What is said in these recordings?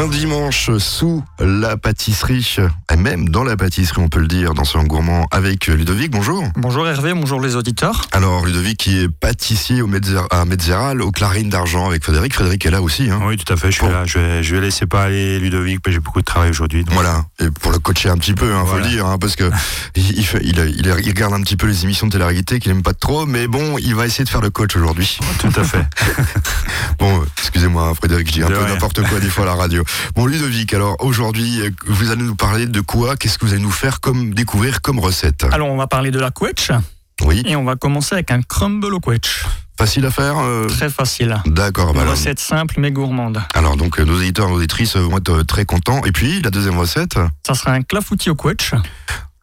Un dimanche sous la pâtisserie, et même dans la pâtisserie, on peut le dire, dans son gourmand avec Ludovic. Bonjour. Bonjour Hervé, bonjour les auditeurs. Alors Ludovic qui est pâtissier au Metzer- à Metzeral, aux Clarines d'Argent avec Frédéric. Frédéric est là aussi. Hein. Oui, tout à fait, je suis Bon. là. Je vais, je vais laisser parler Ludovic, mais j'ai beaucoup de travail aujourd'hui. donc- Voilà, et pour le coacher un petit peu, hein, faut le dire, hein, parce que il, il fait- il, il- il regarde un petit peu les émissions de télé-réalité qu'il aime pas trop, mais bon, il va essayer de faire le coach aujourd'hui. Tout à fait. Bon, excusez-moi, Frédéric, je dis un De peu n'importe quoi des fois à la radio. Bon, Ludovic, alors aujourd'hui, vous allez nous parler de quoi? Qu'est-ce que vous allez nous faire comme découvrir comme recette? Alors on va parler de la quetch Oui, et on va commencer avec un crumble au quetch. facile à faire. euh, Très facile. D'accord, bah Une alors, recette simple mais gourmande. alors donc nos éditeurs et nos auditrices euh, vont être euh, très contents. Et puis la deuxième recette, Ça sera un clafoutis au quetch.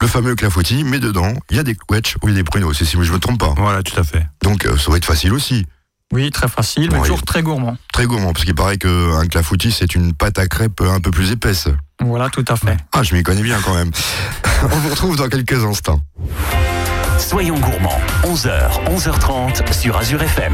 le fameux clafoutis, mais dedans il y a des quetch ou il y a des pruneaux, si je me trompe pas. Voilà, tout à fait. Donc ça va être facile aussi. Oui, très facile, mais toujours très gourmand. Très gourmand, parce qu'il paraît qu'un clafoutis, c'est une pâte à crêpes un peu plus épaisse. Voilà, tout à fait. Ah, je m'y connais bien quand même. On vous retrouve dans quelques instants. Soyons gourmands, 11h, 11h30 sur Azure FM.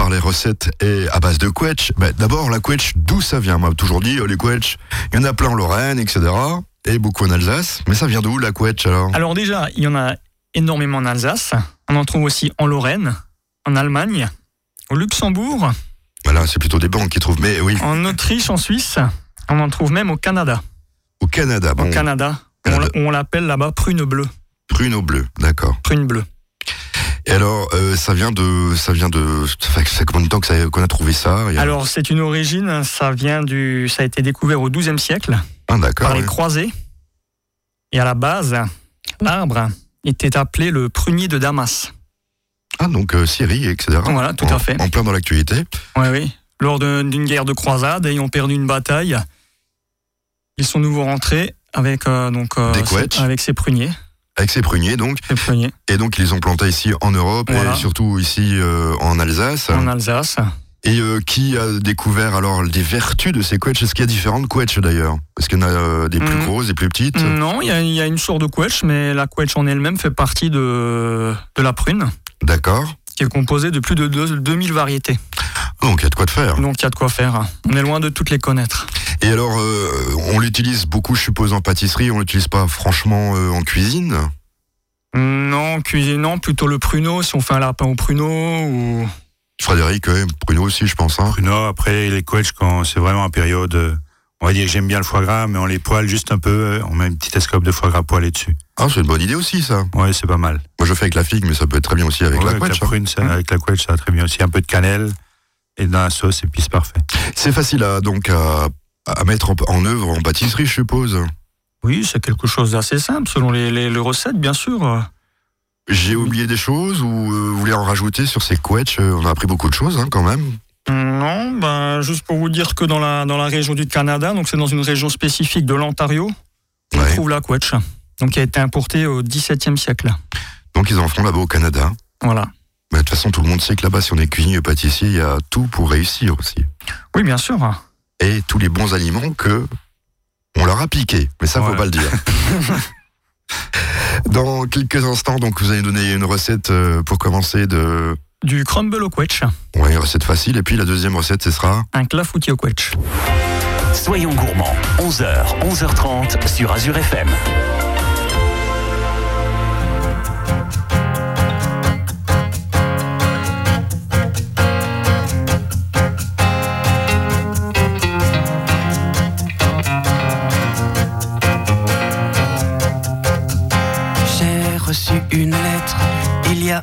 On va parler recettes et à base de quetch. Ben, D'abord, la quetch, d'où ça vient? Moi, toujours dit, euh, les quetch, il y en a plein en Lorraine, etc. Et beaucoup en Alsace. Mais ça vient d'où, la quetch, alors? Alors déjà, il y en a énormément en Alsace. On en trouve aussi en Lorraine, en Allemagne, au Luxembourg, Voilà, c'est plutôt des banques qui trouvent. Mais oui, en Autriche, en Suisse. On en trouve même au Canada. au Canada. Au Bon, Canada, on, Canada. on l'appelle là-bas prune bleue. pruneau bleu, d'accord. Prune bleue. Et alors, euh, ça vient de, ça vient de, ça fait, combien de temps qu'on a trouvé ça a- Alors c'est une origine, ça vient du, ça a été découvert au XIIe siècle ah, par les croisés. Et à la base, l'arbre était appelé le prunier de Damas. Ah, donc euh, Syrie, etc. Voilà, tout en, à fait. En plein dans l'actualité. Oui, oui. Lors d'une guerre de croisade, ayant perdu une bataille, ils sont nouveau rentrés avec euh, donc euh, avec ces pruniers, Avec ses pruniers, donc. pruniers Et donc, ils les ont plantés ici en Europe Voilà. et surtout ici euh, en Alsace. en Alsace. Et euh, qui a découvert alors des vertus de ces quetchs Est-ce qu'il y a différentes quetchs d'ailleurs? Est-ce qu'il y en a euh, des plus Mm. grosses, des plus petites? Non, il y, a- il y a une sorte de quetch, mais la quetch en elle-même fait partie de, de la prune, D'accord. qui est composée de plus de deux- 2000 variétés. Donc, il y a de quoi de faire. Donc il y a de quoi faire. On est loin de toutes les connaître. Et alors, euh, on l'utilise beaucoup, je suppose, en pâtisserie. On l'utilise pas franchement euh, en cuisine. Non, cuisinant plutôt le pruneau, si on fait un lapin au pruneau ou... Frédéric, ouais, Bruno aussi, je pense. Hein. Bruno, après les quetchs, quand c'est vraiment en période, euh, on va dire que j'aime bien le foie gras, mais on les poêle juste un peu, euh, on met une petite escope de foie gras poêlé dessus. Ah, c'est une bonne idée aussi, ça. Ouais, c'est pas mal. Moi, je fais avec la figue, mais ça peut être très bien aussi avec Ouais, la avec quetch. la hein. prune, ça, Hum. avec la quetch, ça va très bien aussi. Un peu de cannelle et dans la sauce, et puis c'est parfait. C'est facile à, donc à, à mettre en, en œuvre en pâtisserie, je suppose. Oui, c'est quelque chose d'assez simple, selon les, les- les recettes, bien sûr. J'ai oublié des choses ou euh, vous voulez en rajouter sur ces quetchs Euh, On a appris beaucoup de choses hein, quand même. Non, ben, juste pour vous dire que dans la, dans la région du Canada, donc c'est dans une région spécifique de l'Ontario, on Ouais. trouve la quetch, donc qui a été importée au XVIIe siècle. Donc ils en font là-bas au Canada. Voilà. Mais de toute façon, tout le monde sait que là-bas, si on est cuisinier pâtissier, il y a tout pour réussir aussi. Oui, bien sûr. Et tous les bons aliments que on leur a piqué. Mais ça, faut Voilà. pas le dire. Dans quelques instants, donc vous allez donner une recette euh, pour commencer de. Du crumble au quetch, une recette facile. Et puis la deuxième recette, ce sera. un clafoutis au quetch. Soyons gourmands, 11h, 11h30 sur Azure FM.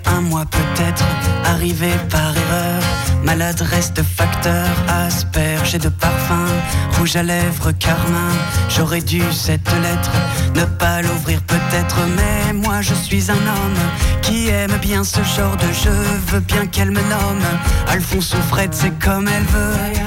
Un mois peut-être, arrivée par erreur. Malade reste facteur, asperge de parfum, rouge à lèvres, carmin. J'aurais dû cette lettre ne pas l'ouvrir peut-être, mais moi je suis un homme qui aime bien ce genre de jeu. Veux bien qu'elle me nomme Alphonse ou Fred, c'est comme elle veut.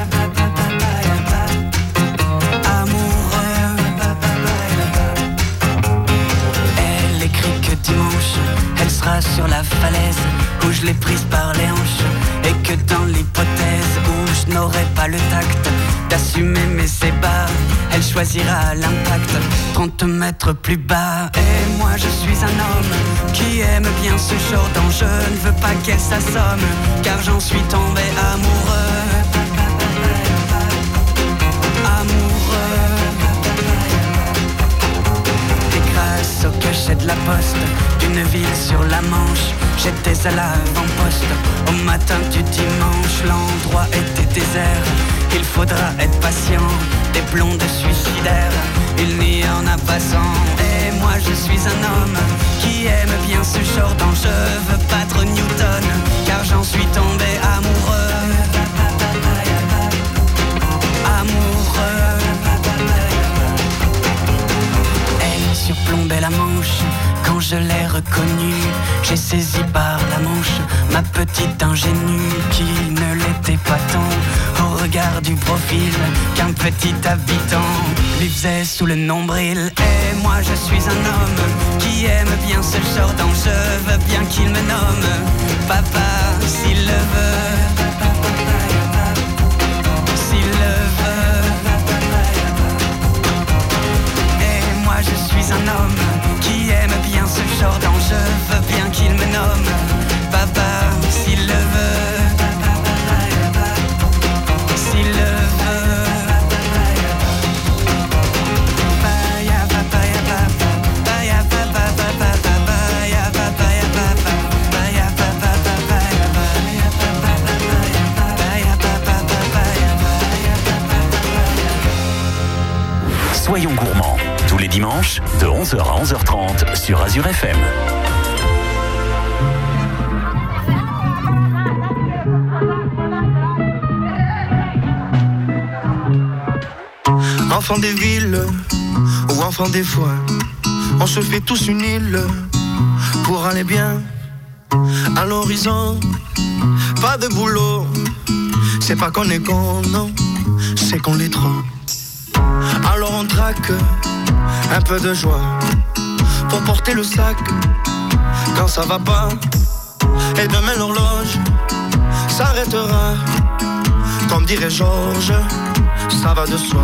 Sur la falaise où je l'ai prise par les hanches. Et que dans l'hypothèse où je n'aurai pas le tact d'assumer mes ébats, elle choisira l'impact 30 mètres plus bas. Et moi je suis un homme qui aime bien ce genre d'enjeu. Ne veux pas qu'elle s'assomme, car j'en suis tombé. Amoureux. De la poste d'une ville sur la Manche, j'étais à l'avant-poste. Au matin du dimanche, l'endroit était désert. Il faudra être patient, des blondes suicidaires. Il n'y en a pas cent. Et moi je suis un homme qui aime bien ce genre d'enjeu. Veux battre Newton, car j'en suis tombé amoureux. Amoureux. Elle plombait la manche. Quand je l'ai reconnu, j'ai saisi par la manche ma petite ingénue qui ne l'était pas tant au regard du profil qu'un petit habitant lui faisait sous le nombril. Et moi je suis un homme qui aime bien ce genre dont je veux bien qu'il me nomme papa s'il le veut. Ou enfant des foins, on se fait tous une île pour aller bien à l'horizon. Pas de boulot, c'est pas qu'on est con, non, c'est qu'on l'est trop. Alors on traque un peu de joie pour porter le sac quand ça va pas. Et demain l'horloge s'arrêtera, comme dirait Georges, ça va de soi.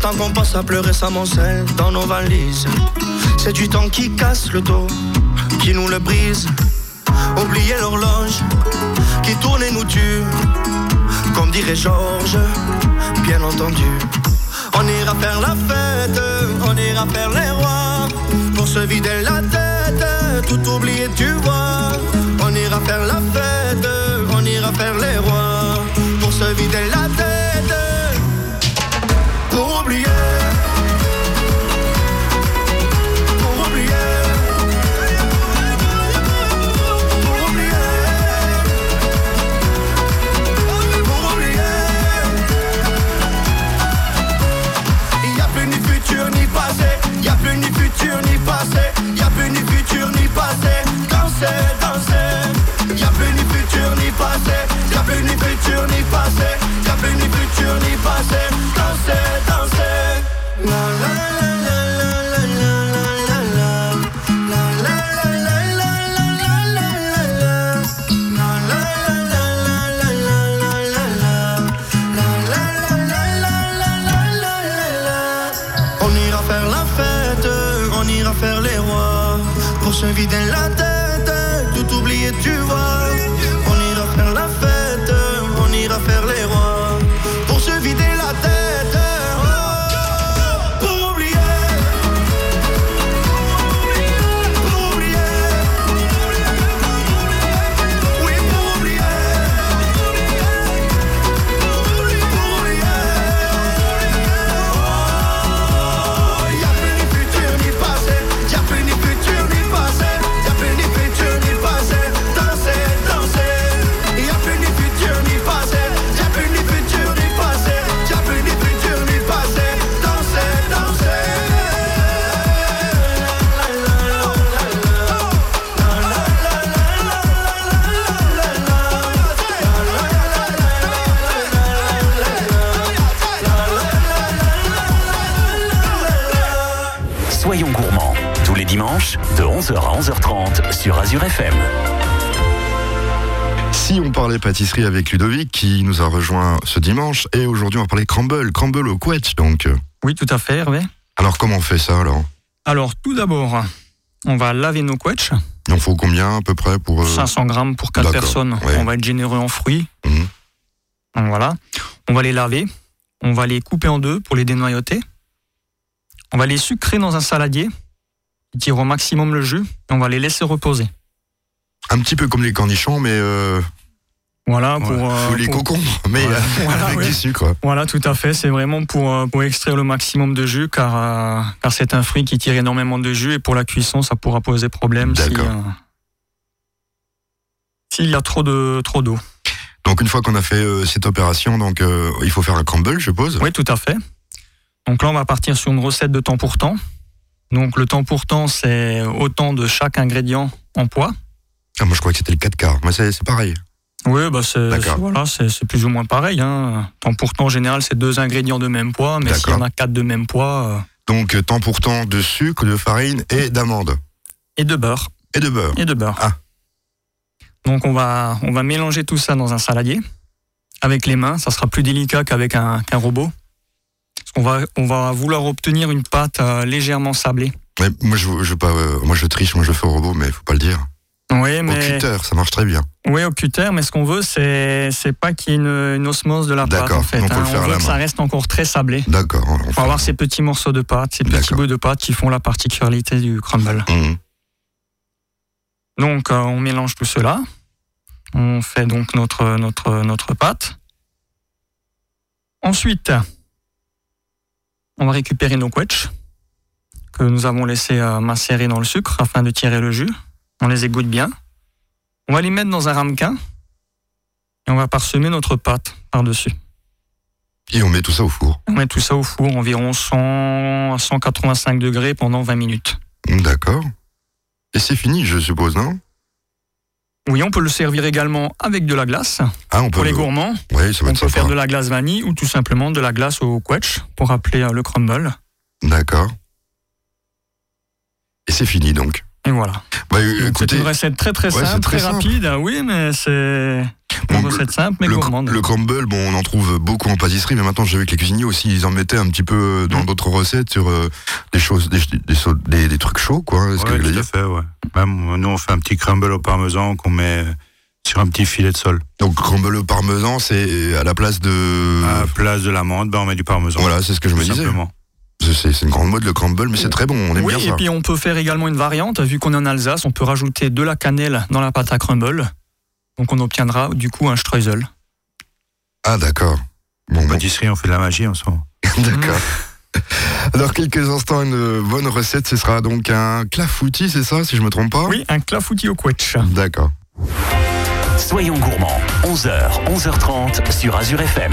temps qu'on passe à pleurer s'amoncelle dans nos valises. C'est du temps qui casse le dos, qui nous le brise. Oublier l'horloge qui tourne et nous tue. Comme dirait Georges, bien entendu. On ira faire la fête, on ira faire les rois. Pour se vider la tête, tout oublier, tu vois. On ira faire la fête, on ira faire les rois. Pour se vider la tête, oublier. Pour oublier. Pour oublier. Pour oublier. A plus ni futur ni passé, il a plus ni futur ni passé, il a plus ni futur ni passé. Danser, danser. Il a plus ni futur ni passé, il a plus ni futur ni passé, il a plus ni futur ni passé. Pour se vider la tête, tout oublier tu vois 11h à 11h30 sur Azure FM. Si on parlait pâtisserie avec Ludovic, qui nous a rejoint ce dimanche, et aujourd'hui on va parler crumble, crumble au quetch donc. Oui, tout à fait, Hervé. Alors comment on fait ça alors? Alors, tout d'abord, on va laver nos quetchs. Il en faut combien à peu près pour... euh, 500 grammes pour 4 d'accord, personnes. ouais. On va être généreux en fruits. Mhm. Donc voilà. On va les laver. On va les couper en deux pour les dénoyauter. On va les sucrer dans un saladier, tire au maximum le jus, et on va les laisser reposer. Un petit peu comme les cornichons, mais euh, Voilà, Ouais. pour, euh, les pour- concombres, mais Ouais. euh, Voilà, avec du sucre. Voilà, tout à fait. C'est vraiment pour, pour extraire le maximum de jus, car, euh, car c'est un fruit qui tire énormément de jus, et pour la cuisson, ça pourra poser problème si, s'il y a trop de trop d'eau. Donc une fois qu'on a fait cette opération, donc il faut faire un crumble, je suppose. Oui, tout à fait. Donc là, on va partir sur une recette de temps pour temps. Donc le temps pour temps, c'est autant de chaque ingrédient en poids. Ah, moi je crois que c'était le 4 quarts, mais c'est pareil. Oui, bah c'est voilà, plus ou moins pareil. Hein. Temps pour temps, en général, c'est deux ingrédients de même poids, mais s'il y en a quatre de même poids, euh, Donc euh, temps pour temps de sucre, de farine et d'amande. et de beurre. Et de beurre. Et de beurre. Ah. Donc on va, on va mélanger tout ça dans un saladier avec les mains. Ça sera plus délicat qu'avec un, qu'un robot. Qu'on va, on va vouloir obtenir une pâte euh, légèrement sablée. Moi je, je pas, euh, moi je triche, moi je fais au robot, mais faut pas le dire. Oui, Au mais cutter, ça marche très bien. oui, au cutter. Mais ce qu'on veut, c'est, c'est pas qu'il y ait une, une osmose de la pâte D'accord. en fait. Faut hein. le faire On veut que main. ça reste encore très sablé. D'accord. on- on fait- avoir ces petits morceaux de pâte, ces petits bouts de pâte qui font la particularité du crumble. Mhm. Donc, euh, on mélange tout cela. On fait donc notre, notre, notre pâte. Ensuite, on va récupérer nos quetchs que nous avons laissés euh, macérer dans le sucre afin de tirer le jus. On les égoutte bien. On va les mettre dans un ramequin et on va parsemer notre pâte par-dessus. Et on met tout ça au four. On met tout ça au four environ 100 à 185 degrés pendant 20 minutes. D'accord. Et c'est fini, je suppose, non? Oui, on peut le servir également avec de la glace. Ah, on peut. Pour les gourmands, Oui, ça va On peut sympa. faire de la glace vanille ou tout simplement de la glace au quetch pour rappeler euh, le crumble. D'accord. Et c'est fini donc. Et voilà. Bah, C'est une recette très très Ouais, simple, très très, simple. rapide. Oui, mais c'est Bon, recette simple mais le, gourmande. le crumble, bon, on en trouve beaucoup en pâtisserie, mais maintenant j'ai vu que les cuisiniers aussi, ils en mettaient un petit peu euh, Mm. dans d'autres recettes sur euh, des choses, des, des, sau- des- des trucs chauds, quoi. Que Ouais, voulais tout à fait, ouais. Même, nous, on fait un petit crumble au parmesan qu'on met sur un petit filet de sol. Donc crumble au parmesan, c'est à la place de. À la place de l'amande, ben, on met du parmesan. Voilà, c'est ce que je me disais. simplement. C'est une grande mode le crumble, mais c'est très bon, on aime oui, bien et ça. puis on peut faire également une variante. Vu qu'on est en Alsace, on peut rajouter de la cannelle dans la pâte à crumble. Donc on obtiendra du coup un streusel. Ah d'accord. Bon, bon. Pâtisserie, on fait de la magie en ce moment. D'accord. Alors, quelques instants, une bonne recette, ce sera donc un clafoutis, c'est ça, si je me trompe pas Oui, un clafoutis au quetch. D'accord. Soyons gourmands, 11h, 11h30 sur Azure FM.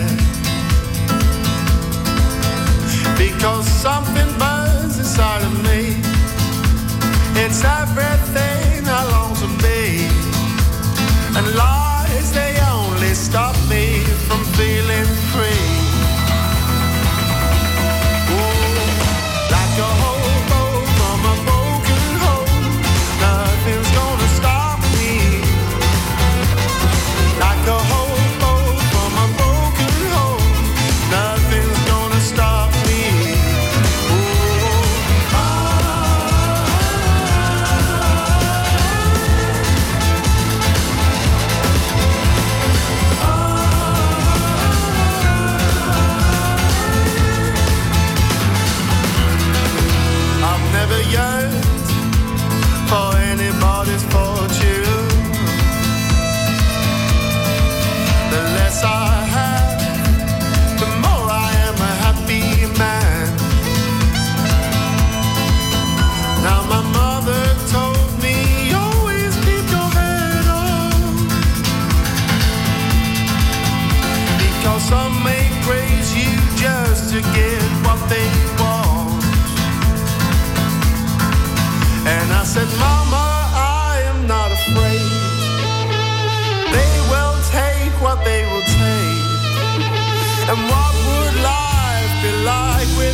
because something burns inside of me. It's everything I long to be, and lies they only stop me from feeling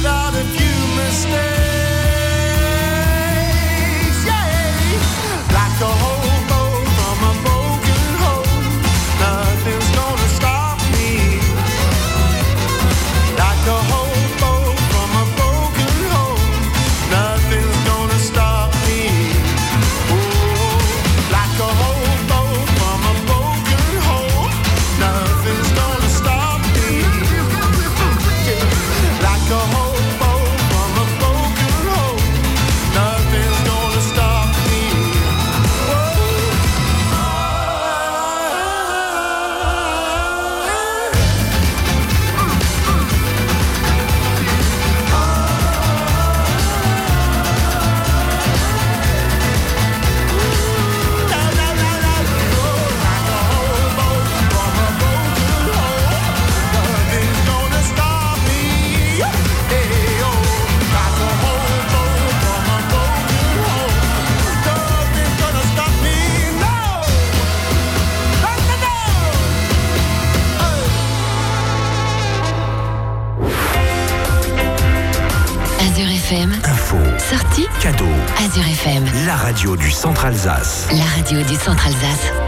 without a few mistakes. radio du Centre Alsace. La radio du Centre Alsace.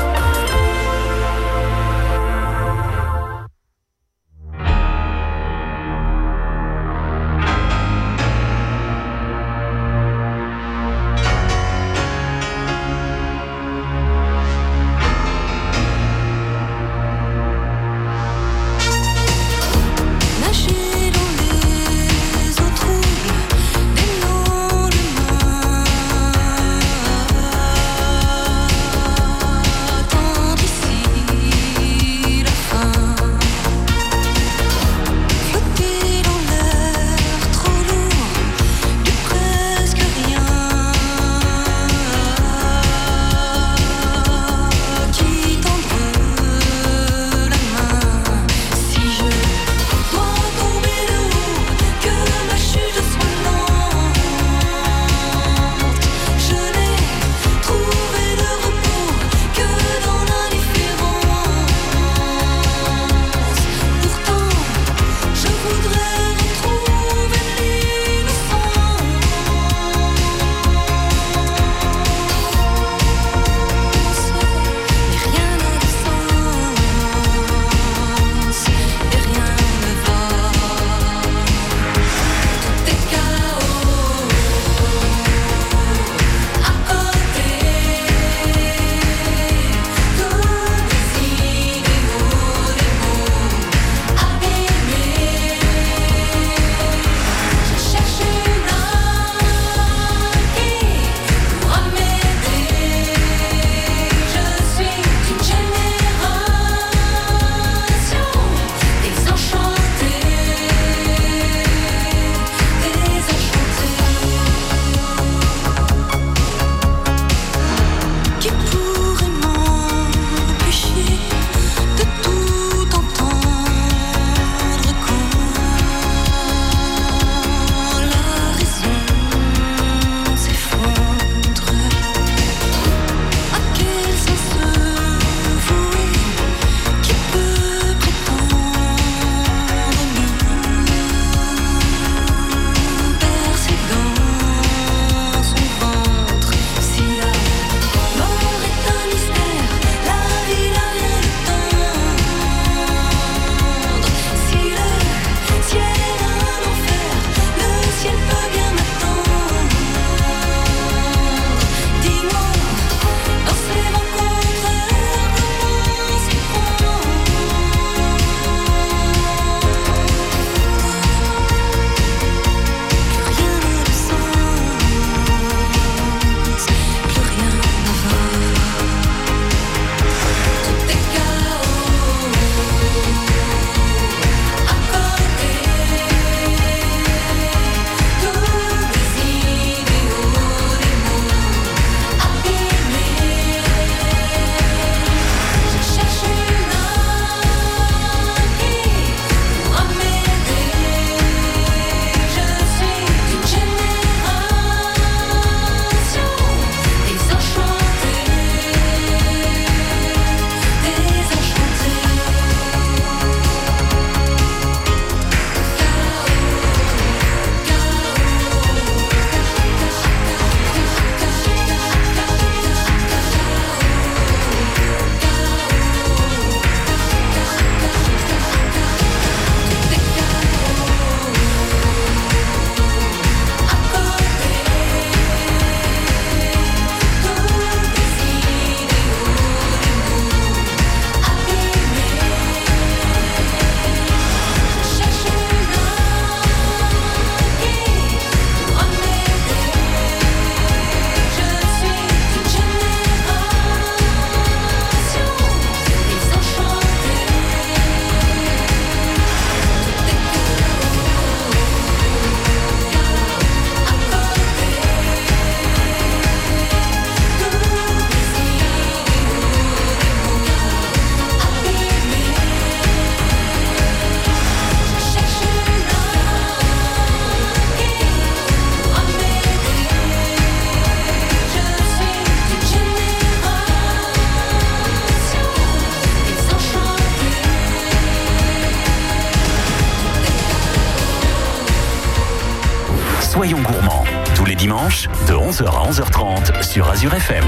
11h à 11h30 sur Azure FM.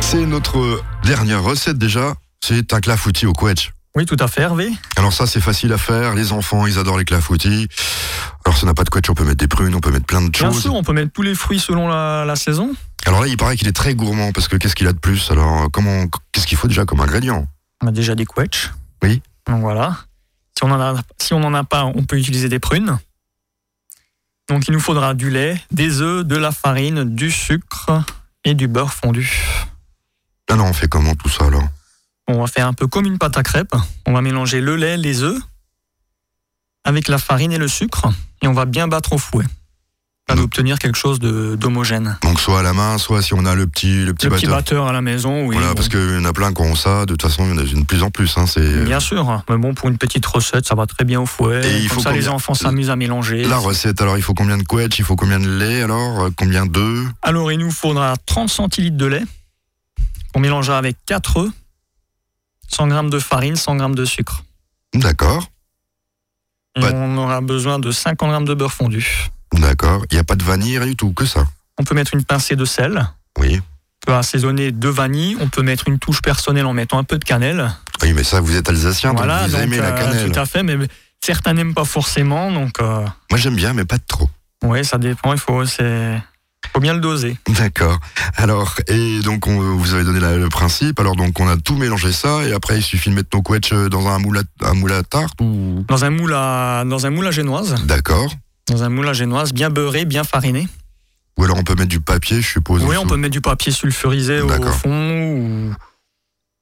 C'est notre dernière recette déjà. C'est un clafoutis au quetch. Oui, tout à fait, Hervé. Alors ça, c'est facile à faire. Les enfants, ils adorent les clafoutis. Alors ça n'a pas de quetch, on peut mettre des prunes, on peut mettre plein de Bien choses. sûr, on peut mettre tous les fruits selon la, la saison. Alors là, il paraît qu'il est très gourmand parce que qu'est-ce qu'il a de plus? Alors comment, qu'est-ce qu'il faut déjà comme ingrédient? On a déjà des quetchs. Oui. Donc voilà. Si on en a, si on n'en a pas, on peut utiliser des prunes. Donc il nous faudra du lait, des œufs, de la farine, du sucre et du beurre fondu. Alors on fait comment tout ça alors On va faire un peu comme une pâte à crêpes. On va mélanger le lait, les œufs avec la farine et le sucre et on va bien battre au fouet. D'obtenir quelque chose de- d'homogène. Donc soit à la main, soit si on a le petit, le petit Le petit batteur. batteur à la maison, oui. voilà, bon. parce qu'il y en a plein qui ont ça. De toute façon, il y en a de plus en plus. Hein, c'est Bien sûr, mais bon, pour une petite recette, ça va très bien au fouet. Et il Comme faut ça, les enfants s'amusent à mélanger. la recette. Alors il faut combien de quetch Il faut combien de lait alors Euh, Combien d'œufs Alors, il nous faudra 30 centilitres de lait qu'on mélangera avec 4 œufs, 100 g de farine, 100 g de sucre. D'accord, on aura besoin de 50 g de beurre fondu. D'accord. Il n'y a pas de vanille, rien du tout, que ça. On peut mettre une pincée de sel. Oui. On peut assaisonner de vanille. On peut mettre une touche personnelle en mettant un peu de cannelle. Oui, mais ça, vous êtes alsacien, voilà, donc vous donc, aimez la euh, cannelle. tout à fait, mais certains n'aiment pas forcément, donc euh, Moi j'aime bien, mais pas trop. ouais, ça dépend. Il faut, c'est, faut bien le doser. D'accord. Alors, et donc on, vous avez donné la- le principe. Alors donc on a tout mélangé ça, et après il suffit de mettre nos quetch dans un moule à, un moule à tarte ou. Dans un moule à, dans un moule à génoise, D'accord. Dans un moule à génoise, bien beurré, bien fariné. Ou alors on peut mettre du papier, je suppose. Oui, on peut mettre du papier sulfurisé au fond ou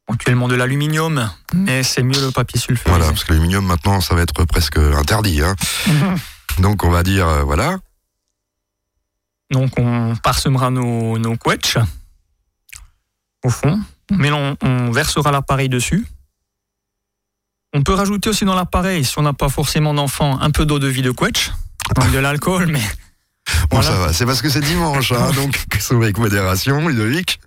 actuellement de l'aluminium, mais c'est mieux le papier sulfurisé. Voilà, parce que l'aluminium maintenant ça va être presque interdit. Hein. Donc on va dire euh, voilà. Donc on parsemera nos, nos quetchs au fond, on, mélange- on versera l'appareil dessus. On peut rajouter aussi dans l'appareil, si on n'a pas forcément d'enfant, un peu d'eau de vie de quetch, donc de l'alcool, mais Bon Voilà. ça va, c'est parce que c'est dimanche, hein, donc c'est avec modération, Ludovic.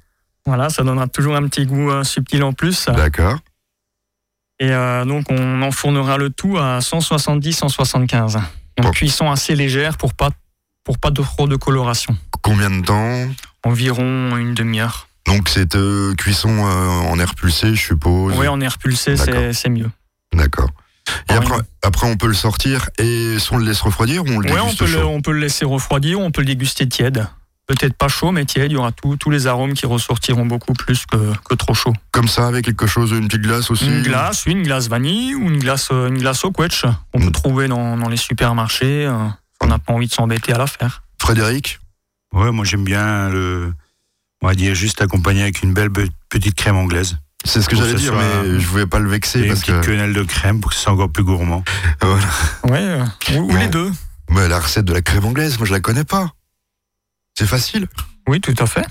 voilà, ça donnera toujours un petit goût euh, subtil en plus. D'accord. Et euh, donc on enfournera le tout à 170-175. Donc Bon. cuisson assez légère pour pas pour pas de trop de coloration. Combien de temps? Environ une demi-heure. Donc c'est euh, cuisson euh, en air pulsé, je suppose? Oui, en air pulsé, c'est mieux. D'accord. Et après, après, on peut le sortir et si on le laisse refroidir ou on le Ouais, on déguste peut, le, chaud on peut le laisser refroidir, on peut le déguster tiède. Peut-être pas chaud, mais tiède. Il y aura tout- tous les arômes qui ressortiront beaucoup plus que, que trop chaud. Comme ça, avec quelque chose, une petite glace aussi Une glace, oui, une glace vanille ou une glace, euh, une glace au quetch qu'on Mm. peut trouver dans, dans les supermarchés. euh, on n'a pas envie de s'embêter à la faire. Frédéric Ouais, moi j'aime bien le. On va dire juste accompagné avec une belle be- petite crème anglaise. C'est ce que j'allais dire, mais je voulais pas le Et vexer une parce petite que quenelle de crème pour que ce soit encore plus gourmand. voilà. Ouais, euh, ou, ou Bon. les deux. Mais la recette de la crème anglaise, moi je la connais pas. C'est facile. Oui, tout à fait.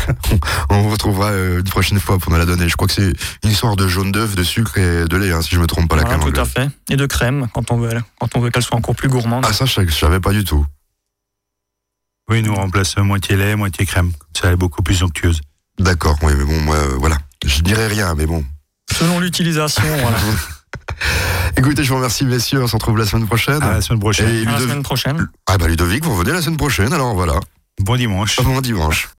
On vous retrouvera euh, une prochaine fois pour nous la donner. Je crois que c'est une histoire de jaune d'œuf, de sucre et de lait, hein, si je me trompe pas la Voilà, crème tout à fait. Et de crème quand on veut, quand on veut qu'elle soit encore plus gourmande. Ah ça, je, je savais pas du tout. Oui, nous on remplace moitié lait, moitié crème. Ça est beaucoup plus onctueuse. D'accord, oui, mais bon, moi, euh, voilà. Je dirais rien, mais bon. Selon l'utilisation, voilà. Écoutez, je vous remercie, messieurs. On se retrouve la semaine prochaine. À la semaine prochaine. et À la Ludovic... semaine prochaine. Ah bah Ludovic, vous revenez la semaine prochaine, alors voilà. Bon dimanche. Bon dimanche.